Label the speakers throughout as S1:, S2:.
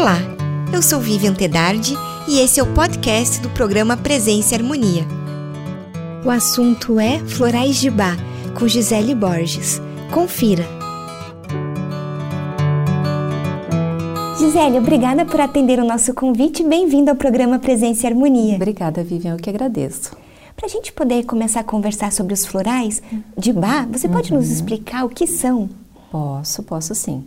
S1: Olá, eu sou Vivian Tedardi e esse é o podcast do programa Presença e Harmonia. O assunto é Florais de Bá, com Gisele Borges. Confira. Gisele, obrigada por atender o nosso convite. Bem-vindo ao programa Presença e Harmonia.
S2: Obrigada, Vivian. Eu que agradeço.
S1: Para a gente poder começar a conversar sobre os florais de Bá, você pode uhum. nos explicar o que são?
S2: Posso, posso sim.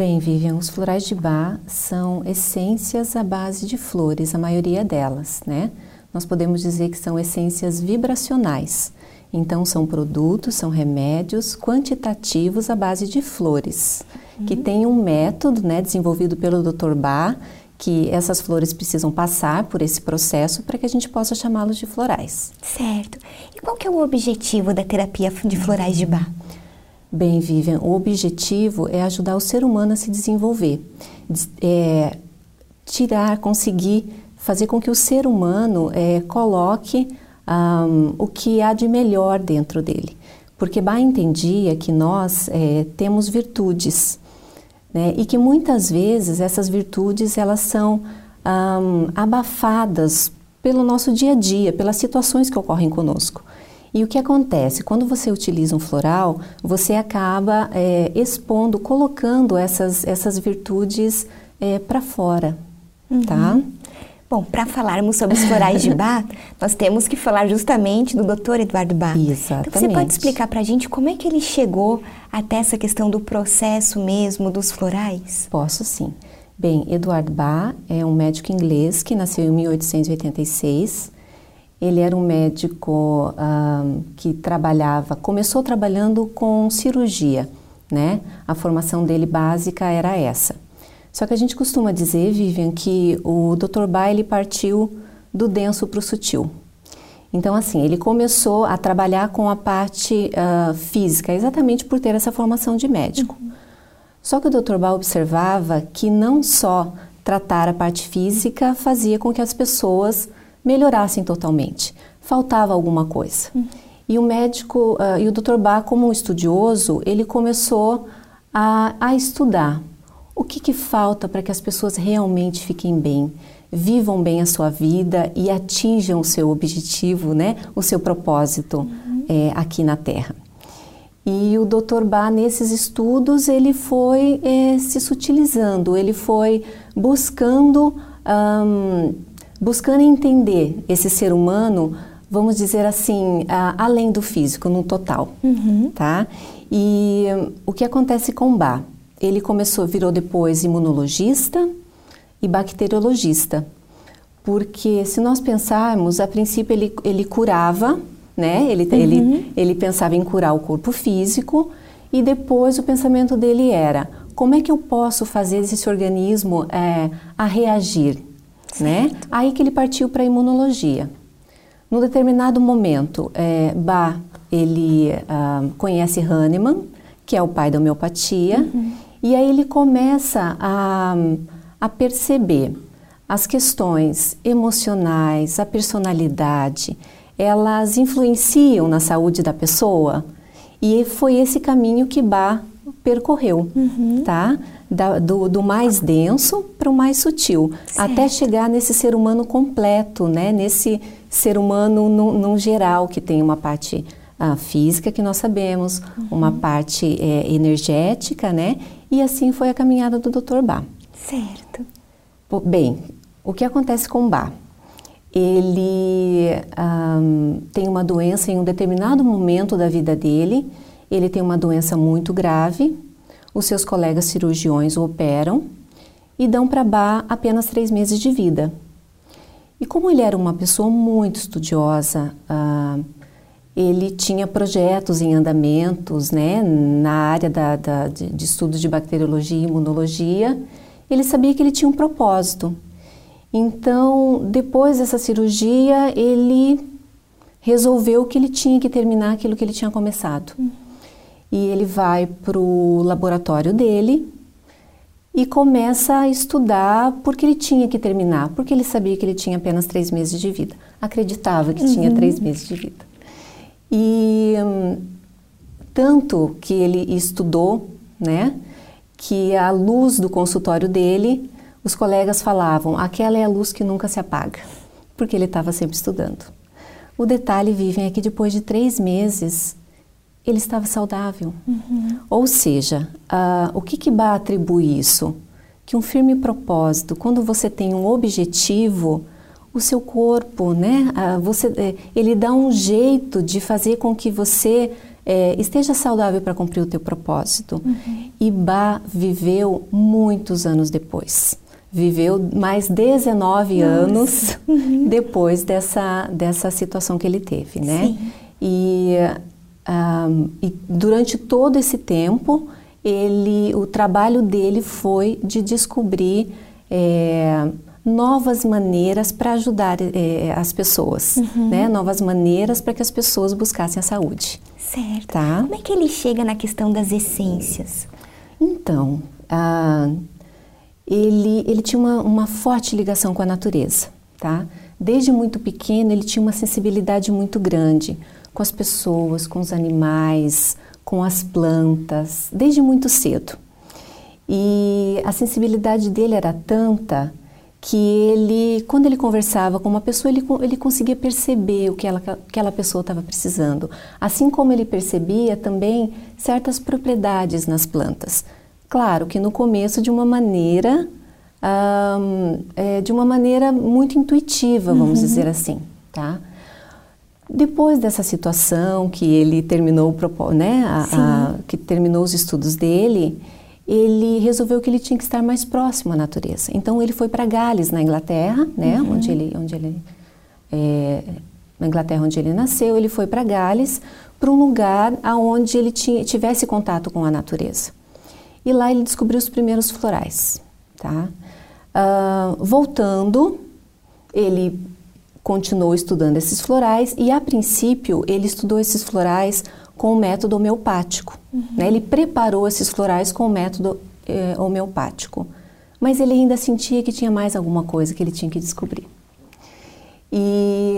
S2: Bem, Vivian, os florais de Bach são essências à base de flores, a maioria delas, né? Nós podemos dizer que são essências vibracionais. Então, são produtos, são remédios quantitativos à base de flores, uhum. que tem um método né, desenvolvido pelo Dr. Bach, que essas flores precisam passar por esse processo para que a gente possa chamá-los de florais.
S1: Certo. E qual que é o objetivo da terapia de florais de Bach?
S2: Bem, Vivian, o objetivo é ajudar o ser humano a se desenvolver, é, tirar, conseguir fazer com que o ser humano é, coloque um, o que há de melhor dentro dele. Porque Bach entendia que nós é, temos virtudes né, e que muitas vezes essas virtudes elas são um, abafadas pelo nosso dia a dia, pelas situações que ocorrem conosco. E o que acontece? Quando você utiliza um floral, você acaba é, expondo, colocando essas, essas virtudes é, para fora, uhum. tá?
S1: Bom, para falarmos sobre os florais de Bach, nós temos que falar justamente do Dr. Eduardo Bach.
S2: Exatamente.
S1: Então, você pode explicar para a gente como é que ele chegou até essa questão do processo mesmo dos florais?
S2: Posso sim. Bem, Eduardo Bach é um médico inglês que nasceu em 1886 ele era um médico que trabalhava, começou trabalhando com cirurgia, né? A formação dele básica era essa. Só que a gente costuma dizer, Vivian, que o Dr. Bailey partiu do denso para o sutil. Então, assim, ele começou a trabalhar com a parte uh, física, exatamente por ter essa formação de médico. Uhum. Só que o Dr. Bailey observava que não só tratar a parte física fazia com que as pessoas melhorassem totalmente. Faltava alguma coisa. Uhum. E o médico, uh, e o Dr. Bach, como um estudioso, ele começou a, a estudar o que, que falta para que as pessoas realmente fiquem bem, vivam bem a sua vida e atinjam o seu objetivo, né, o seu propósito uhum. é, aqui na Terra. E o Dr. Bach, nesses estudos, ele foi é, se sutilizando, ele foi buscando um, buscando entender esse ser humano, vamos dizer assim, além do físico, no total, uhum. tá? E o que acontece com Bach? Ele começou, virou depois imunologista e bacteriologista, porque se nós pensarmos, a princípio ele, ele curava, né? Ele, uhum. ele, ele pensava em curar o corpo físico e depois o pensamento dele era como é que eu posso fazer esse organismo é, a reagir né? Aí que ele partiu para a imunologia. No determinado momento, é, Bach, ele ah, conhece Hahnemann, que é o pai da homeopatia, uhum. e aí ele começa a, a perceber as questões emocionais, a personalidade, elas influenciam na saúde da pessoa. E foi esse caminho que Bach percorreu, uhum. tá? Da, do, do, mais denso para o mais sutil, certo. até chegar nesse ser humano completo, né? Nesse ser humano no, no geral que tem uma parte ah, física que nós sabemos, uhum. uma parte é, energética, né? E assim foi a caminhada do Dr. Bach.
S1: Certo.
S2: Bem, o que acontece com Bach? Ele um, tem uma doença em um determinado momento da vida dele ele tem uma doença muito grave, os seus colegas cirurgiões o operam e dão para Bá apenas três meses de vida. E como ele era uma pessoa muito estudiosa, uh, ele tinha projetos em andamentos né, na área da, da, de, de estudos de bacteriologia e imunologia, ele sabia que ele tinha um propósito. Então, depois dessa cirurgia, ele resolveu que ele tinha que terminar aquilo que ele tinha começado. Uhum e ele vai para o laboratório dele e começa a estudar porque ele tinha que terminar, porque ele sabia que ele tinha apenas três meses de vida, acreditava que uhum. tinha três meses de vida. E hum, tanto que ele estudou, né, que a luz do consultório dele, os colegas falavam: aquela é a luz que nunca se apaga, porque ele estava sempre estudando. O detalhe, Vivian, é que depois de três meses ele estava saudável. Uhum. Ou seja, uh, o que, que Bá atribui isso? Que um firme propósito, quando você tem um objetivo, o seu corpo, né? Uh, você, uh, ele dá um jeito de fazer com que você é, esteja saudável para cumprir o teu propósito. Uhum. E Bá viveu muitos anos depois. Viveu mais 19 Nossa. anos uhum. depois dessa, dessa situação que ele teve, né? Sim. E um, e durante todo esse tempo, ele, o trabalho dele foi de descobrir é, novas maneiras para ajudar é, as pessoas, uhum. né? Novas maneiras para que as pessoas buscassem a saúde.
S1: Certo. Tá? Como é que ele chega na questão das essências?
S2: Então, ele, ele tinha uma, uma forte ligação com a natureza, tá? Desde muito pequeno, ele tinha uma sensibilidade muito grande com as pessoas, com os animais, com as plantas, desde muito cedo. E a sensibilidade dele era tanta que ele, quando ele conversava com uma pessoa, ele, ele conseguia perceber o que ela, aquela pessoa estava precisando. Assim como ele percebia também certas propriedades nas plantas. Claro que no começo de uma maneira, é, de uma maneira muito intuitiva, vamos uhum. dizer assim, tá? Depois dessa situação que ele terminou, né, a, a, que terminou os estudos dele, ele resolveu que ele tinha que estar mais próximo à natureza. Então ele foi para Gales, na Inglaterra, né, uhum. onde ele, onde ele é, na Inglaterra onde ele nasceu, ele foi para Gales, para um lugar aonde ele tinha, tivesse contato com a natureza. E lá ele descobriu os primeiros florais, tá? Uh, voltando, ele continuou estudando esses florais e, a princípio, ele estudou esses florais com o método homeopático. Uhum. Né? Ele preparou esses florais com o método eh, homeopático. Mas ele ainda sentia que tinha mais alguma coisa que ele tinha que descobrir. E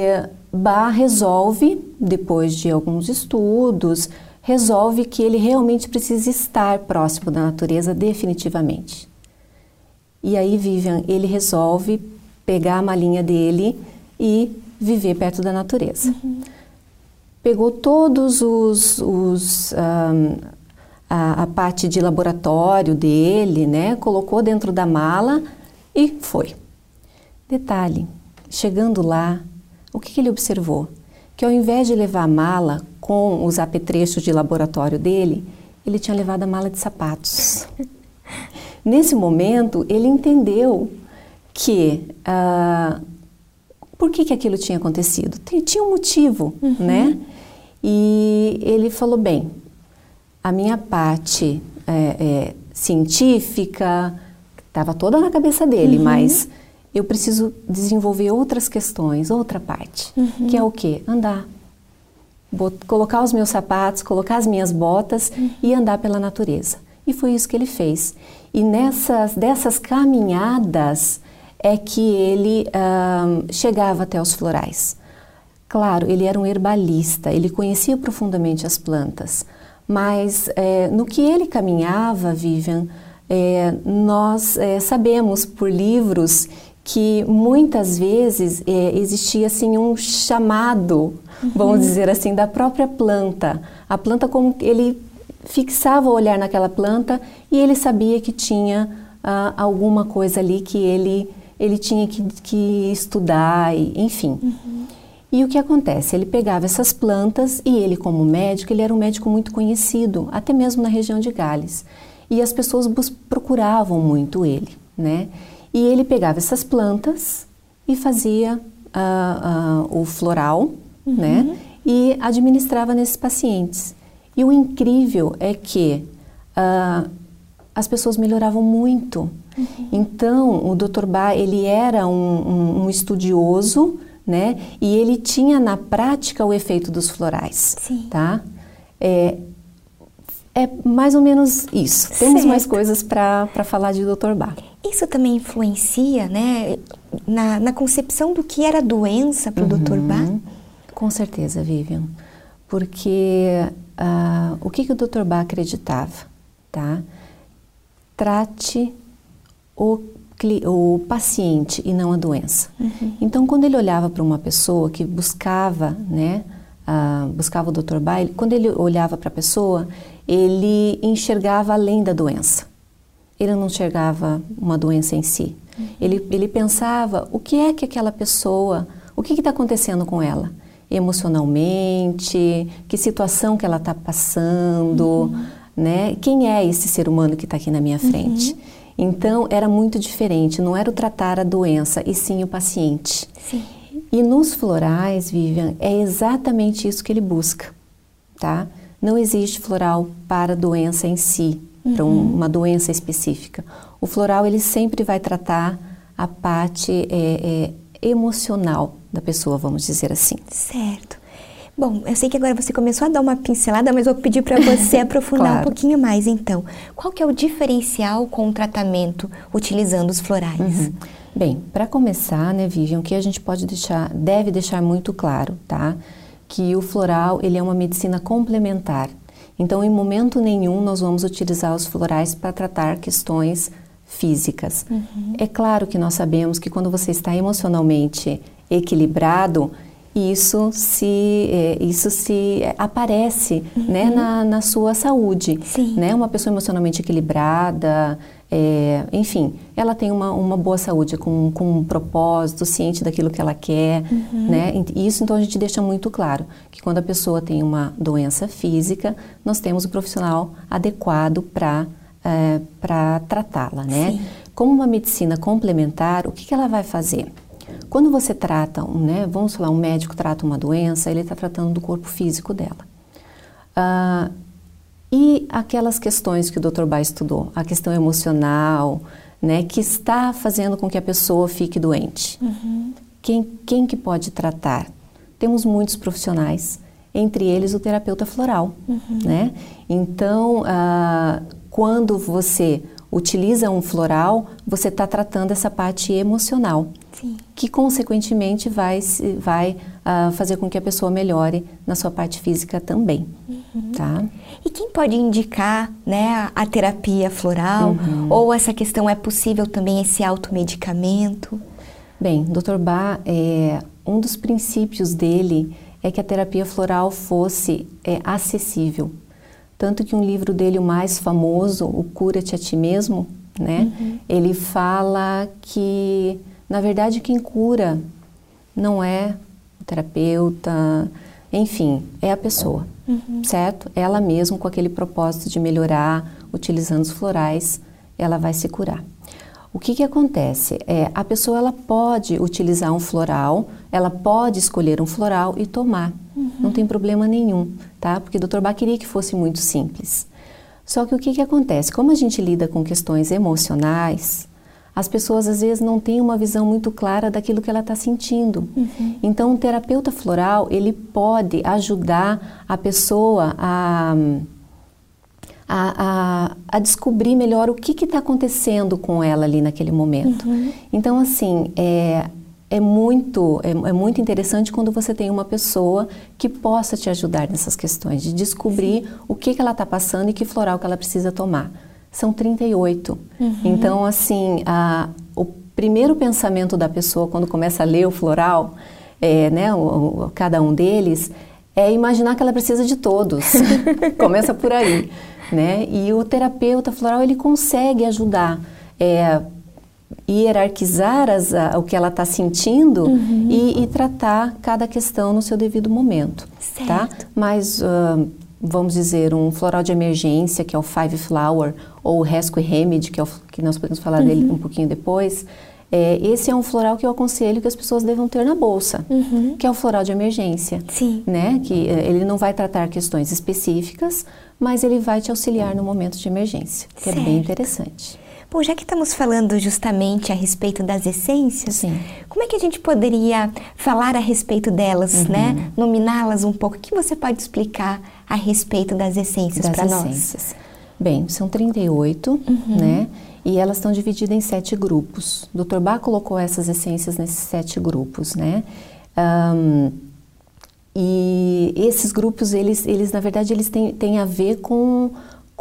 S2: Bach resolve, depois de alguns estudos, resolve que ele realmente precisa estar próximo da natureza definitivamente. E aí, Vivian, ele resolve pegar a malinha dele e viver perto da natureza. Uhum. Pegou todos os, os um, a, a, parte de laboratório dele, né? Colocou dentro da mala e foi. Detalhe: chegando lá, o que, que ele observou? Que ao invés de levar a mala com os apetrechos de laboratório dele, ele tinha levado a mala de sapatos. Nesse momento, ele entendeu que uh, por que, que aquilo tinha acontecido? Tinha um motivo, uhum. né? E ele falou: bem, a minha parte é, é, científica estava toda na cabeça dele, uhum. mas eu preciso desenvolver outras questões, outra parte, uhum. que é o quê? Andar. colocar os meus sapatos, colocar as minhas botas uhum. e andar pela natureza. E foi isso que ele fez. E nessas dessas caminhadas, é que ele uh, chegava até os florais. Claro, ele era um herbalista, ele conhecia profundamente as plantas, mas é, no que ele caminhava, Vivian, é, nós é, sabemos por livros que muitas vezes existia assim um chamado, uhum. vamos dizer assim, da própria planta. A planta como ele fixava o olhar naquela planta e ele sabia que tinha uh, alguma coisa ali que ele ele tinha que, que estudar, e, enfim. Uhum. E o que acontece? Ele pegava essas plantas e ele, como médico, ele era um médico muito conhecido, até mesmo na região de Gales. E as pessoas procuravam muito ele, né? E ele pegava essas plantas e fazia uh, uh, o floral, uhum. né? E administrava nesses pacientes. E o incrível é que uh, as pessoas melhoravam muito. Uhum. Então, o Dr. Bach, ele era um, um, um, estudioso, né? E ele tinha na prática o efeito dos florais, Sim. tá? É, é mais ou menos isso. Temos certo. mais coisas para falar de Dr. Bach.
S1: Isso também influencia, né, na, na concepção do que era doença para o uhum. Dr. Bach?
S2: Com certeza, Vivian. Porque uh, o que, que o Dr. Bach acreditava, tá? Trate o o paciente e não a doença. Uhum. Então, quando ele olhava para uma pessoa que buscava, né, uh, buscava o Dr. Bailey, quando ele olhava para a pessoa, ele enxergava além da doença. Ele não enxergava uma doença em si. Uhum. Ele, ele pensava o que é que aquela pessoa, o que está acontecendo com ela emocionalmente, que situação que ela está passando, uhum. Né? Quem é esse ser humano que está aqui na minha frente? Uhum. Então era muito diferente, não era o tratar a doença e sim o paciente.
S1: Sim.
S2: E nos florais, Vivian, é exatamente isso que ele busca, tá? Não existe floral para a doença em si, uhum. para um, uma doença específica. O floral ele sempre vai tratar a parte é, é, emocional da pessoa, vamos dizer assim.
S1: Certo. Bom, eu sei que agora você começou a dar uma pincelada, mas vou pedir para você aprofundar claro. um pouquinho mais então. Qual que é o diferencial com o tratamento utilizando os florais? Uhum.
S2: Bem, para começar, né, Vivian, o que a gente pode deixar, deve deixar muito claro, tá? Que o floral, ele é uma medicina complementar. Então, em momento nenhum, nós vamos utilizar os florais para tratar questões físicas. Uhum. É claro que nós sabemos que quando você está emocionalmente equilibrado, isso se, é, isso se aparece uhum. né, na, na sua saúde.
S1: Sim.
S2: Né? Uma pessoa emocionalmente equilibrada, é, enfim, ela tem uma, uma boa saúde, com, com um propósito, ciente daquilo que ela quer. Uhum. Né? Isso então a gente deixa muito claro, que quando a pessoa tem uma doença física, nós temos o profissional adequado para é, tratá-la. Né? Como uma medicina complementar, o que, que ela vai fazer? Quando você trata, né, vamos falar, um médico trata uma doença, ele está tratando do corpo físico dela. Uh, e aquelas questões que o Dr. Bai estudou, a questão emocional, né, que está fazendo com que a pessoa fique doente. Uhum. Quem, quem que pode tratar? Temos muitos profissionais, entre eles o terapeuta floral, uhum. né? Então, uh, quando você utiliza um floral, você está tratando essa parte emocional,
S1: Sim.
S2: que consequentemente vai, vai uh, fazer com que a pessoa melhore na sua parte física também, uhum. tá?
S1: E quem pode indicar, né, a terapia floral uhum. ou essa questão é possível também esse automedicamento?
S2: Bem, Dr. Bach, é, um dos princípios dele é que a terapia floral fosse é, acessível tanto que um livro dele, o mais famoso, O Cura-te a Ti Mesmo, né? Uhum. Ele fala que, na verdade, quem cura não é o terapeuta, enfim, é a pessoa, uhum. certo? Ela mesma, com aquele propósito de melhorar, utilizando os florais, ela vai se curar. O que, que acontece? É, a pessoa ela pode utilizar um floral, ela pode escolher um floral e tomar. Uhum. Não tem problema nenhum, tá? Porque o Dr. Bach queria que fosse muito simples. Só que o que, que acontece? Como a gente lida com questões emocionais, as pessoas às vezes não têm uma visão muito clara daquilo que ela está sentindo. Uhum. Então, o terapeuta floral ele pode ajudar a pessoa a a, a, a descobrir melhor o que está acontecendo com ela ali naquele momento. Uhum. Então, assim, é, é muito, é, é, muito interessante quando você tem uma pessoa que possa te ajudar nessas questões, de descobrir Sim. o que, que ela está passando e que floral que ela precisa tomar. São 38. Uhum. Então, assim, a, o primeiro pensamento da pessoa quando começa a ler o floral, é, né, o, o, cada um deles, é imaginar que ela precisa de todos. Começa por aí né? E o terapeuta floral ele consegue ajudar é, hierarquizar as, a, o que ela está sentindo uhum. e, e, tratar cada questão no seu devido momento,
S1: certo.
S2: tá? Mas uh, vamos dizer um floral de emergência que é o Five Flower ou o Rescue Remedy que é o, que nós podemos falar uhum. dele um pouquinho depois. É, esse é um floral que eu aconselho que as pessoas devam ter na bolsa, uhum. que é o floral de emergência.
S1: Sim.
S2: Né? Que é, ele não vai tratar questões específicas, mas ele vai te auxiliar no momento de emergência, que certo. é bem interessante.
S1: Bom, já que estamos falando justamente a respeito das essências, Sim. como é que a gente poderia falar a respeito delas, uhum. né? Nominá-las um pouco. O que você pode explicar a respeito das essências para nós?
S2: Bem, são 38, uhum. né? e elas estão divididas em sete grupos. O Dr. Bach colocou essas essências nesses sete grupos, né? Um, e esses grupos, eles, eles na verdade, eles têm, têm a ver com,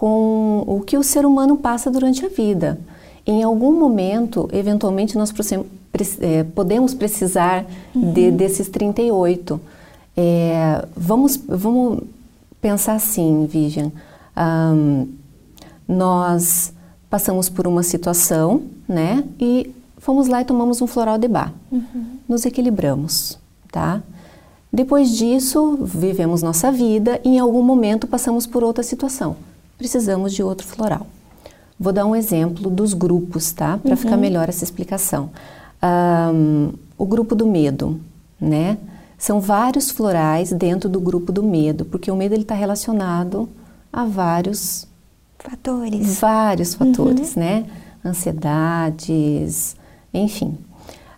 S2: com o que o ser humano passa durante a vida. Em algum momento, eventualmente, nós é, podemos precisar uhum. de, desses 38. É, vamos, vamos pensar assim, Vivian. Um, nós passamos por uma situação, né? E fomos lá e tomamos um floral de bar. Uhum. Nos equilibramos, tá? Depois disso, vivemos nossa vida e em algum momento passamos por outra situação. Precisamos de outro floral. Vou dar um exemplo dos grupos, tá? Para uhum. ficar melhor essa explicação. Um, o grupo do medo, né? São vários florais dentro do grupo do medo, porque o medo ele está relacionado a vários
S1: fatores,
S2: vários fatores, uhum. né? Ansiedades, enfim.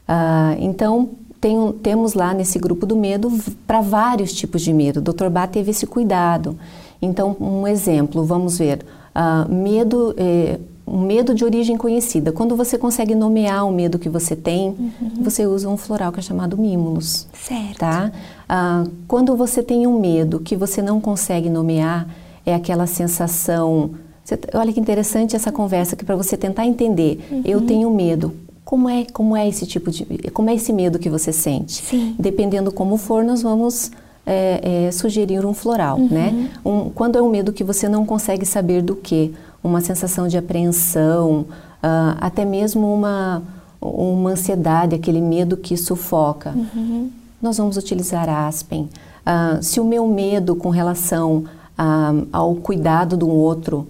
S2: Uh, então tem, temos lá nesse grupo do medo para vários tipos de medo. O Dr. Bá teve esse cuidado. Então, um exemplo, vamos ver, uh, medo eh, um medo de origem conhecida. Quando você consegue nomear o medo que você tem, uhum. você usa um floral que é chamado mimulus.
S1: Certo.
S2: Tá? Ah, quando você tem um medo que você não consegue nomear, é aquela sensação. Você, olha que interessante essa conversa que para você tentar entender. Uhum. Eu tenho medo. Como é, como é esse tipo de, como é esse medo que você sente?
S1: Sim.
S2: Dependendo como for, nós vamos é, é, sugerir um floral, uhum. né? Um, quando é um medo que você não consegue saber do que, uma sensação de apreensão, uh, até mesmo uma, uma ansiedade, aquele medo que sufoca. Uhum. Nós vamos utilizar aspen. Uh, se o meu medo com relação uh, ao cuidado do outro,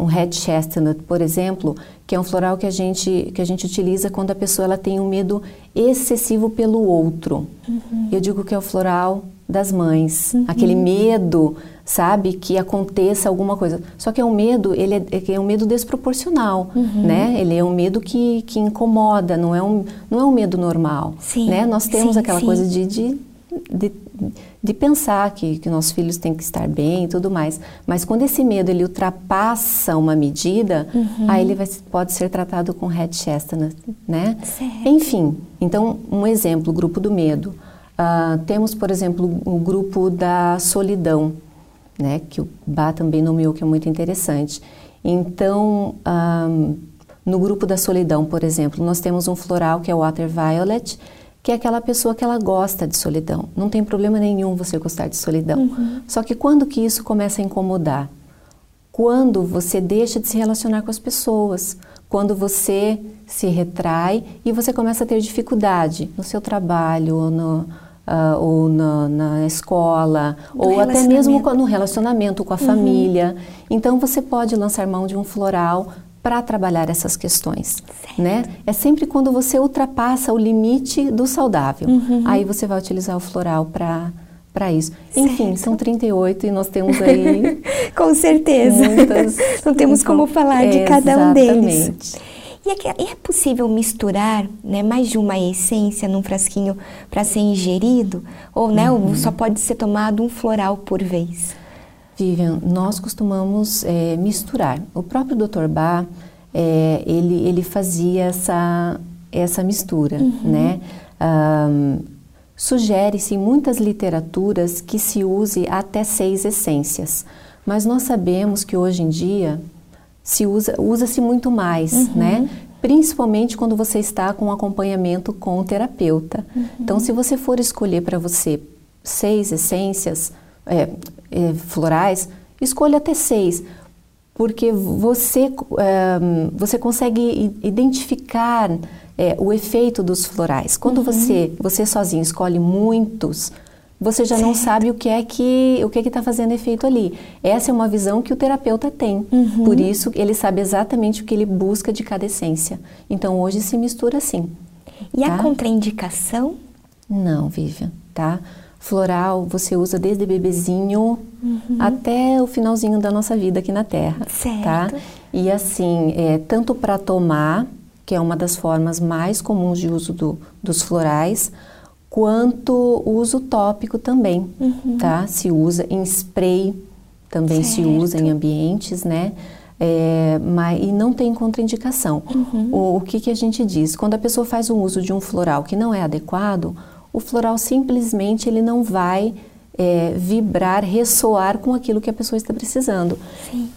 S2: um red chestnut, por exemplo, que é um floral que a gente que a gente utiliza quando a pessoa ela tem um medo excessivo pelo outro. Uhum. Eu digo que é o floral das mães, uhum. aquele medo sabe que aconteça alguma coisa. Só que é um medo, ele é, é um medo desproporcional, uhum. né? Ele é um medo que, que incomoda, não é um, não é um medo normal,
S1: sim,
S2: né? Nós temos
S1: sim,
S2: aquela
S1: sim.
S2: coisa de, de, de, de, pensar que, que nossos filhos têm que estar bem e tudo mais. Mas quando esse medo ele ultrapassa uma medida, uhum. aí ele vai, pode ser tratado com Red Chestnut, né?
S1: Certo.
S2: Enfim, então um exemplo, grupo do medo. Uh, temos, por exemplo, o grupo da solidão né, que o Bá também nomeou, que é muito interessante. Então, um, no grupo da solidão, por exemplo, nós temos um floral que é o Water Violet, que é aquela pessoa que ela gosta de solidão. Não tem problema nenhum você gostar de solidão. Uhum. Só que quando que isso começa a incomodar? Quando você deixa de se relacionar com as pessoas, quando você se retrai e você começa a ter dificuldade no seu trabalho, no, uh, ou na, na escola,
S1: Do
S2: ou até mesmo no relacionamento com a uhum. família. Então você pode lançar mão de um floral para trabalhar essas questões,
S1: certo.
S2: né? É sempre quando você ultrapassa o limite do saudável. Uhum. Aí você vai utilizar o floral para para isso. Certo. Enfim, são 38 e nós temos aí
S1: Com certeza.
S2: Muitas,
S1: Não temos como falar de cada um deles. E é, é possível misturar né, mais de uma essência num frasquinho para ser ingerido? Ou, né, uhum. só pode ser tomado um floral por vez?
S2: Vivian, nós costumamos é, misturar. O próprio Dr. Bach, é, ele, ele fazia essa, essa mistura, uhum. né? Um, Sugere-se em muitas literaturas que se use até seis essências, mas nós sabemos que hoje em dia se usa usa-se muito mais, uhum. né? Principalmente quando você está com acompanhamento com o terapeuta. Uhum. Então, se você for escolher para você seis essências é, é, florais, escolha até seis, porque você, é, você consegue identificar é, o efeito dos florais. Quando uhum. você, você sozinho escolhe muitos, você já certo. não sabe o que é que o que é está fazendo efeito ali. Essa é uma visão que o terapeuta tem. Uhum. Por isso, ele sabe exatamente o que ele busca de cada essência. Então, hoje se mistura assim.
S1: E tá? a contraindicação?
S2: Não, Vivian, tá? Floral você usa desde bebezinho uhum. até o finalzinho da nossa vida aqui na Terra,
S1: certo.
S2: tá? E assim, é, tanto para tomar, que é uma das formas mais comuns de uso do, dos florais, quanto uso tópico também, uhum. tá? Se usa em spray, também certo. se usa em ambientes, né? É, mas, e não tem contraindicação. Uhum. O, o que, que a gente diz? Quando a pessoa faz o uso de um floral que não é adequado, o floral simplesmente ele não vai é, vibrar, ressoar com aquilo que a pessoa está precisando.
S1: Sim.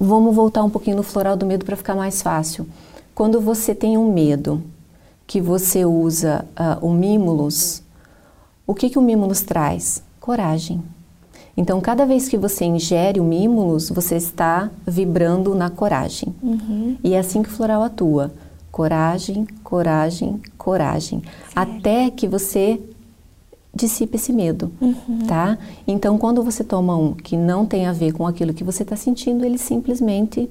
S2: Vamos voltar um pouquinho no floral do medo para ficar mais fácil. quando você tem um medo, que você usa uh, o Mimulus, o que, que o Mimulus traz? Coragem. Então, cada vez que você ingere o Mimulus, você está vibrando na coragem. Uhum. E é assim que o floral atua. Coragem, coragem, coragem. Certo. Até que você dissipe esse medo, uhum. tá? Então, quando você toma um que não tem a ver com aquilo que você está sentindo, ele simplesmente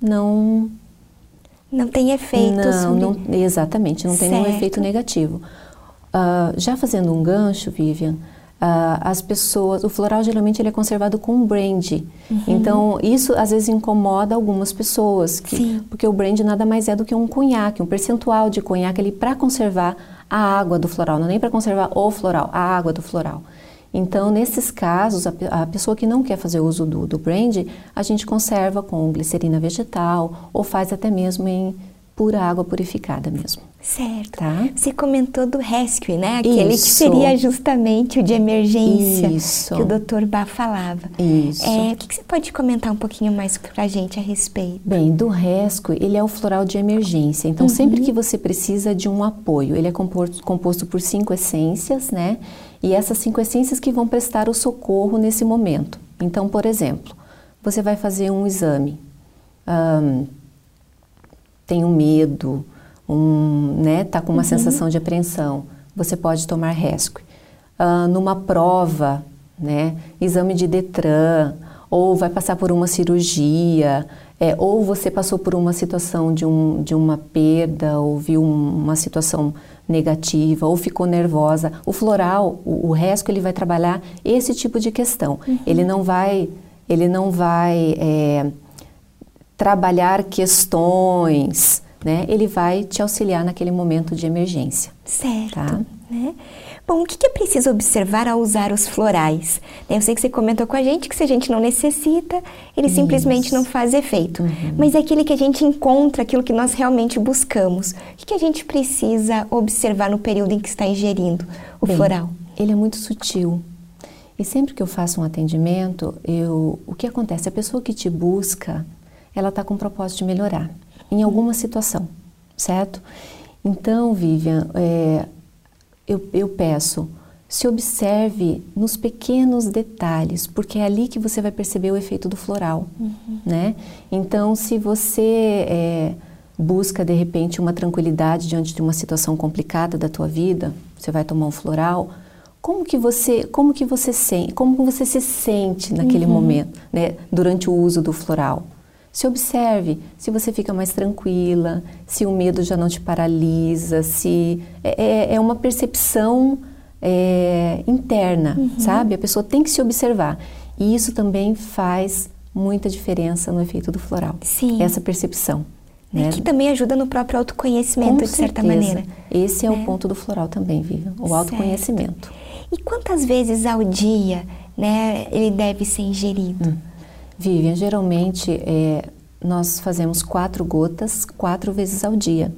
S2: não
S1: não tem efeito.
S2: Não, não exatamente, não certo. tem nenhum efeito negativo. Uh, já fazendo um gancho, Vivian, Uh, as pessoas, o floral geralmente ele é conservado com brand. Uhum. Então, isso às vezes incomoda algumas pessoas, que, porque o brand nada mais é do que um conhaque, um percentual de conhaque ali para conservar a água do floral, não é nem para conservar o floral, a água do floral. Então, nesses casos, a, a, pessoa que não quer fazer uso do, do brand, a gente conserva com glicerina vegetal ou faz até mesmo em pura água purificada mesmo.
S1: Certo. Tá? Você comentou do rescue, né? Aquele Isso. que seria justamente o de emergência Isso. que o Dr. Bá falava.
S2: Isso.
S1: É, o que, que, você pode comentar um pouquinho mais para a gente a respeito?
S2: Bem, do rescue, ele é o floral de emergência. Então, uhum. sempre que você precisa de um apoio, ele é composto, composto por cinco essências, né? E essas cinco essências que vão prestar o socorro nesse momento. Então, por exemplo, você vai fazer um exame. Um, tem um medo, um, né, tá com uma uhum. sensação de apreensão, você pode tomar rescue. Uh, numa prova, né, exame de Detran, ou vai passar por uma cirurgia, é, ou você passou por uma situação de, um, de uma perda, ou viu uma situação negativa, ou ficou nervosa. O floral, o, o rescue, ele vai trabalhar esse tipo de questão. Uhum. Ele não vai, ele não vai é, trabalhar questões, né? Ele vai te auxiliar naquele momento de emergência.
S1: Certo. Tá? Né? Bom, o que é preciso observar ao usar os florais? Eu sei que você comentou com a gente que se a gente não necessita, ele Isso. simplesmente não faz efeito. Uhum. Mas é aquele que a gente encontra, aquilo que nós realmente buscamos. O que a gente precisa observar no período em que está ingerindo o Bem, floral?
S2: Ele é muito sutil. E sempre que eu faço um atendimento, eu, o que acontece? A pessoa que te busca, ela está com o propósito de melhorar em alguma situação, certo? Então, Vivian, é, eu, eu peço, se observe nos pequenos detalhes, porque é ali que você vai perceber o efeito do floral, uhum. né? Então, se você é, busca de repente uma tranquilidade diante de uma situação complicada da tua vida, você vai tomar um floral, como que você, como que você sente, como você se sente naquele uhum. momento, né, durante o uso do floral? Se observe se você fica mais tranquila, se o medo já não te paralisa, se é, é, é uma percepção é, interna, uhum. sabe? A pessoa tem que se observar. E isso também faz muita diferença no efeito do floral.
S1: Sim.
S2: Essa percepção.
S1: É né? Que também ajuda no próprio autoconhecimento, Com de certa maneira.
S2: Esse é, é, o ponto do floral também, Vivian, o certo. autoconhecimento.
S1: E quantas vezes ao dia né, ele deve ser ingerido? Hum.
S2: Vivian, geralmente é, nós fazemos quatro gotas quatro vezes ao dia,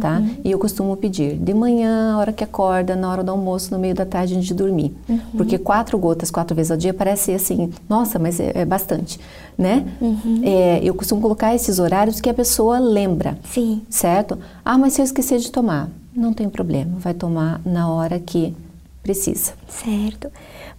S2: tá? Uhum. E eu costumo pedir de manhã, a hora que acorda, na hora do almoço, no meio da tarde antes de dormir. Uhum. Porque quatro gotas quatro vezes ao dia parece assim, nossa, mas é, é bastante, né? Uhum. É, eu costumo colocar esses horários que a pessoa lembra,
S1: Sim.
S2: certo? Ah, mas se eu esquecer de tomar, não tem problema, vai tomar na hora que precisa.
S1: Certo.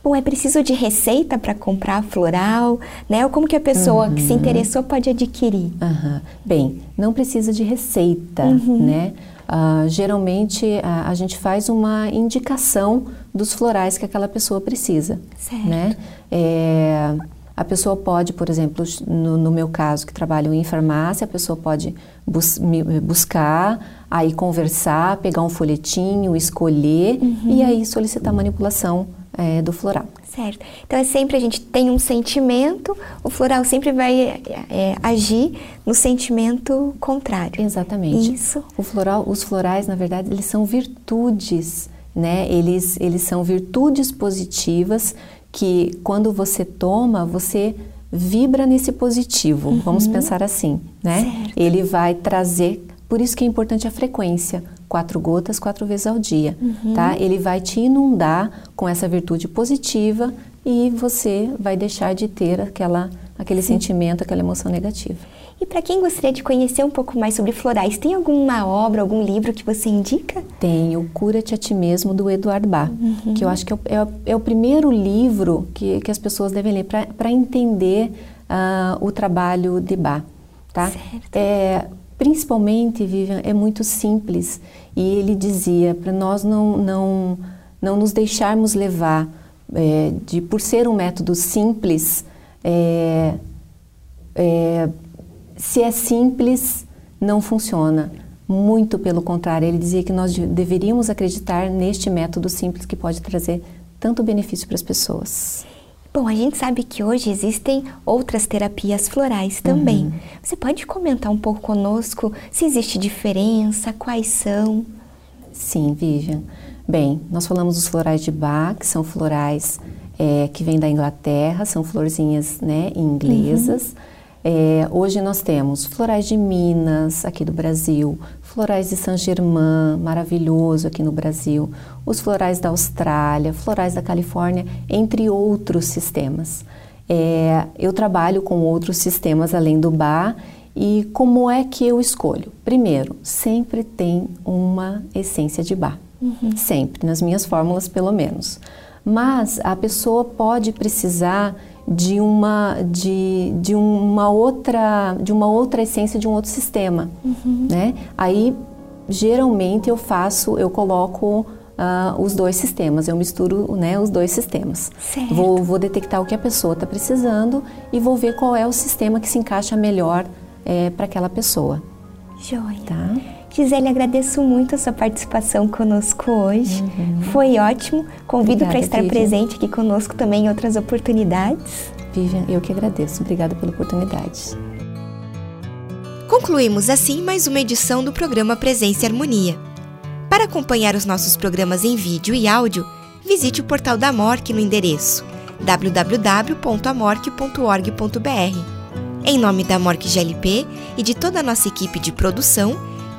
S1: Bom, é preciso de receita para comprar floral, né? Ou como que a pessoa uhum. que se uhum. interessou pode adquirir?
S2: Uhum. Bem, não precisa de receita, uhum. né? Uh, geralmente a, a, gente faz uma indicação dos florais que aquela pessoa precisa,
S1: certo.
S2: né? É, a pessoa pode, por exemplo, no, no, meu caso que trabalho em farmácia, a pessoa pode bus buscar, aí conversar, pegar um folhetinho, escolher uhum. e aí solicitar manipulação é, do floral.
S1: Certo. Então é sempre a gente tem um sentimento, o floral sempre vai é, agir no sentimento contrário.
S2: Exatamente.
S1: Isso.
S2: O floral, os florais, na verdade, eles são virtudes, né? Eles, eles são virtudes positivas que quando você toma, você vibra nesse positivo. Uhum. Vamos pensar assim, né?
S1: Certo.
S2: Ele vai trazer, por isso que é importante a frequência quatro gotas quatro vezes ao dia, uhum. tá? Ele vai te inundar com essa virtude positiva e você vai deixar de ter aquela, aquele Sim. sentimento, aquela emoção negativa.
S1: E para quem gostaria de conhecer um pouco mais sobre florais, tem alguma obra, algum livro que você indica?
S2: Tem o Cura-te a Ti Mesmo, do Eduardo Bach, uhum. que eu acho que é o, é, é o, primeiro livro que, que as pessoas devem ler para entender uh, o trabalho de Bach. Tá?
S1: Certo.
S2: É, principalmente, Vivian, é muito simples. E ele dizia para nós não, não, não nos deixarmos levar é, de, por ser um método simples, é, é, se é simples, não funciona. Muito pelo contrário, ele dizia que nós deveríamos acreditar neste método simples que pode trazer tanto benefício para as pessoas.
S1: Bom, a gente sabe que hoje existem outras terapias florais também. Uhum. Você pode comentar um pouco conosco se existe diferença, quais são?
S2: Sim, Vivian. Bem, nós falamos dos florais de Bach, que são florais é, que vêm da Inglaterra, são florzinhas né, inglesas. Uhum. É, hoje nós temos florais de Minas, aqui do Brasil, florais de Saint-Germain, maravilhoso aqui no Brasil, os florais da Austrália, florais da Califórnia, entre outros sistemas. É, eu trabalho com outros sistemas além do Bar e como é que eu escolho? Primeiro, sempre tem uma essência de Bar, uhum. sempre, nas minhas fórmulas pelo menos. Mas a pessoa pode precisar de uma de, de uma outra de uma outra essência de um outro sistema uhum. né aí geralmente eu faço eu coloco uh, os dois sistemas eu misturo né os dois sistemas
S1: certo.
S2: vou vou detectar o que a pessoa está precisando e vou ver qual é o sistema que se encaixa melhor é, para aquela pessoa
S1: Joia.
S2: tá
S1: Gisele, agradeço muito a sua participação conosco hoje. Uhum. Foi ótimo. Convido para estar Vivian. presente aqui conosco também em outras oportunidades.
S2: Vivian, eu que agradeço. Obrigada pela oportunidade.
S3: Concluímos assim mais uma edição do programa Presença e Harmonia. Para acompanhar os nossos programas em vídeo e áudio, visite o portal da MORC no endereço www.amorc.org.br. Em nome da MORC GLP e de toda a nossa equipe de produção,